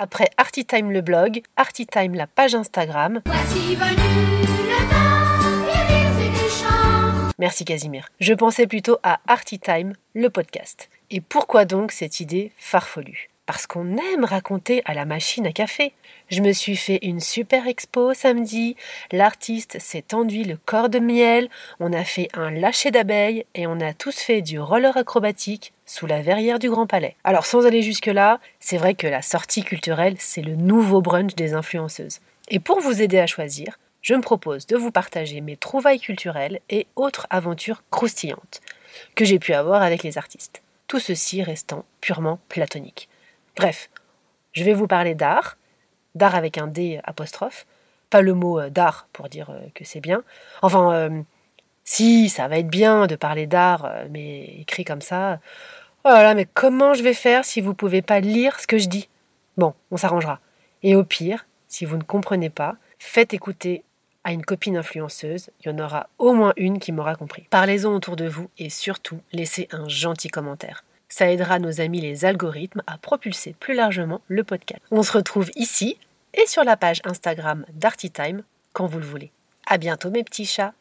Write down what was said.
Après Artitime le blog, Artitime la page Instagram. Voici venu le temps et des. Merci Casimir. Je pensais plutôt à Artitime le podcast. Et pourquoi donc cette idée farfelue? Parce qu'on aime raconter à la machine à café. Je me suis fait une super expo samedi, l'artiste s'est enduit le corps de miel, on a fait un lâcher d'abeilles et on a tous fait du roller acrobatique sous la verrière du Grand Palais. Alors sans aller jusque-là, c'est vrai que la sortie culturelle, c'est le nouveau brunch des influenceuses. Et pour vous aider à choisir, je me propose de vous partager mes trouvailles culturelles et autres aventures croustillantes que j'ai pu avoir avec les artistes. Tout ceci restant purement platonique. Bref, je vais vous parler d'art, d'art avec un D apostrophe, pas le mot euh, d'art pour dire euh, que c'est bien. Enfin, euh, si, ça va être bien de parler d'art, mais écrit comme ça. Oh là là, mais comment je vais faire si vous pouvez pas lire ce que je dis? Bon, on s'arrangera. Et au pire, si vous ne comprenez pas, faites écouter à une copine influenceuse, il y en aura au moins une qui m'aura compris. Parlez-en autour de vous et surtout, laissez un gentil commentaire. Ça aidera nos amis les algorithmes à propulser plus largement le podcast. On se retrouve ici et sur la page Instagram d'Artitime quand vous le voulez. À bientôt mes petits chats